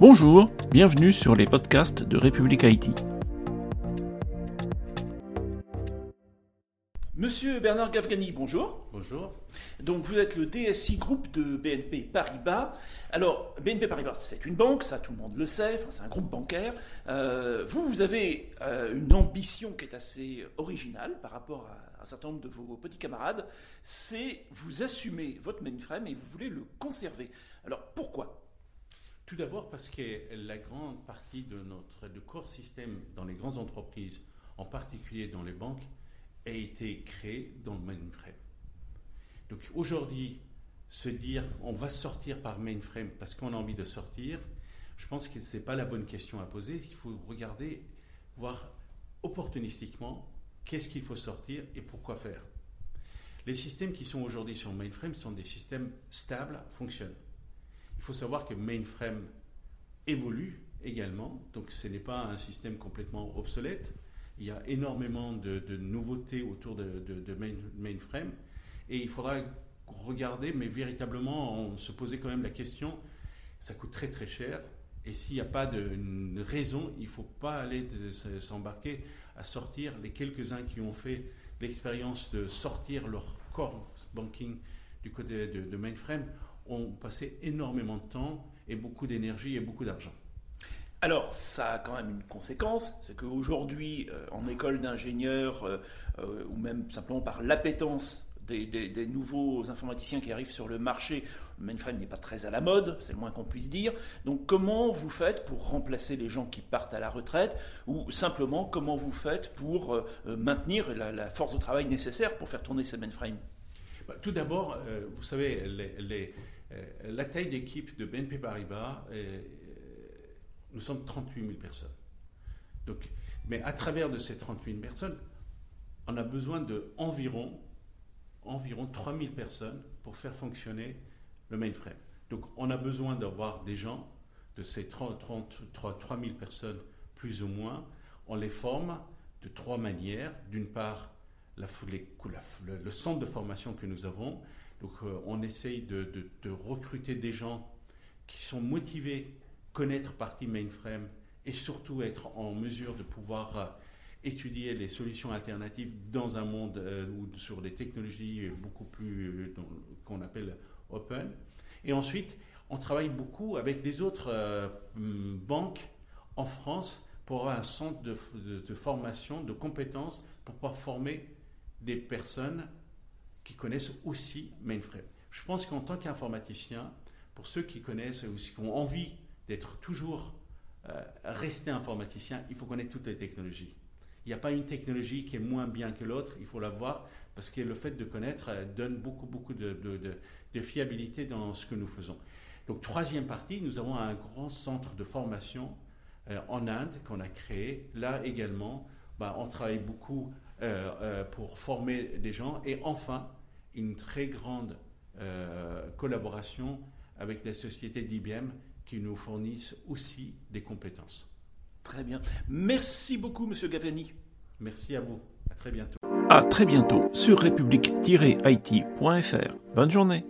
Bonjour, bienvenue sur les podcasts de République Haïti. Monsieur Bernard Gavgani, bonjour. Bonjour. Donc vous êtes le DSI groupe de BNP Paribas. Alors BNP Paribas, c'est une banque, ça tout le monde le sait, enfin, c'est un groupe bancaire. Euh, vous, vous avez euh, une ambition qui est assez originale par rapport à un certain nombre de vos petits camarades, c'est vous assumez votre mainframe et vous voulez le conserver. Alors pourquoi? Tout d'abord parce que la grande partie de notre de corps système dans les grandes entreprises, en particulier dans les banques, a été créé dans le mainframe. Donc aujourd'hui, se dire on va sortir par mainframe parce qu'on a envie de sortir, je pense que ce n'est pas la bonne question à poser. Il faut regarder, voir opportunistiquement qu'est-ce qu'il faut sortir et pourquoi faire. Les systèmes qui sont aujourd'hui sur mainframe sont des systèmes stables, fonctionnent. Il faut savoir que mainframe évolue également, donc ce n'est pas un système complètement obsolète. Il y a énormément de, nouveautés autour de, mainframe et il faudra regarder, mais véritablement, on se posait quand même la question, ça coûte très très cher, et s'il n'y a pas de raison, il ne faut pas aller s'embarquer à sortir. Les quelques-uns qui ont fait l'expérience de sortir leur core banking du côté de, mainframe ont passé énormément de temps et beaucoup d'énergie et beaucoup d'argent. Alors, ça a quand même une conséquence, c'est qu'aujourd'hui, euh, en école d'ingénieur, euh, euh, ou même simplement par l'appétence des, nouveaux informaticiens qui arrivent sur le marché. Le mainframe n'est pas très à la mode, c'est le moins qu'on puisse dire. Donc comment vous faites pour remplacer les gens qui partent à la retraite ou simplement comment vous faites pour maintenir la, force de travail nécessaire pour faire tourner ces mainframes? Bah, Tout d'abord, vous savez, les, la taille d'équipe de BNP Paribas, nous sommes 38 000 personnes. Donc, mais à travers de ces 38 000 personnes, on a besoin de environ environ 3000 personnes pour faire fonctionner le mainframe. Donc on a besoin d'avoir des gens, de ces 30, 3000 personnes plus ou moins, on les forme de trois manières. D'une part, le centre de formation que nous avons. Donc euh, on essaye de, recruter des gens qui sont motivés, connaître partie mainframe et surtout être en mesure de pouvoir euh, étudier les solutions alternatives dans un monde euh, ou sur des technologies beaucoup plus qu'on appelle open. Et ensuite, on travaille beaucoup avec les autres banques en France pour avoir un centre de, formation, de compétences pour pouvoir former des personnes qui connaissent aussi mainframe. Je pense qu'en tant qu'informaticien, pour ceux qui connaissent ou qui ont envie d'être toujours resté informaticien, il faut connaître toutes les technologies. Il n'y a pas une technologie qui est moins bien que l'autre, il faut la voir, parce que le fait de connaître euh, donne beaucoup, beaucoup de, de, fiabilité dans ce que nous faisons. Donc, troisième partie, nous avons un grand centre de formation euh, en Inde qu'on a créé. Là également, bah, on travaille beaucoup euh, pour former des gens. Et enfin, une très grande collaboration avec les sociétés d'IBM qui nous fournissent aussi des compétences. Très bien. Merci beaucoup, Monsieur Gavani. Merci à vous. À très bientôt. À très bientôt sur république-it.fr. Bonne journée.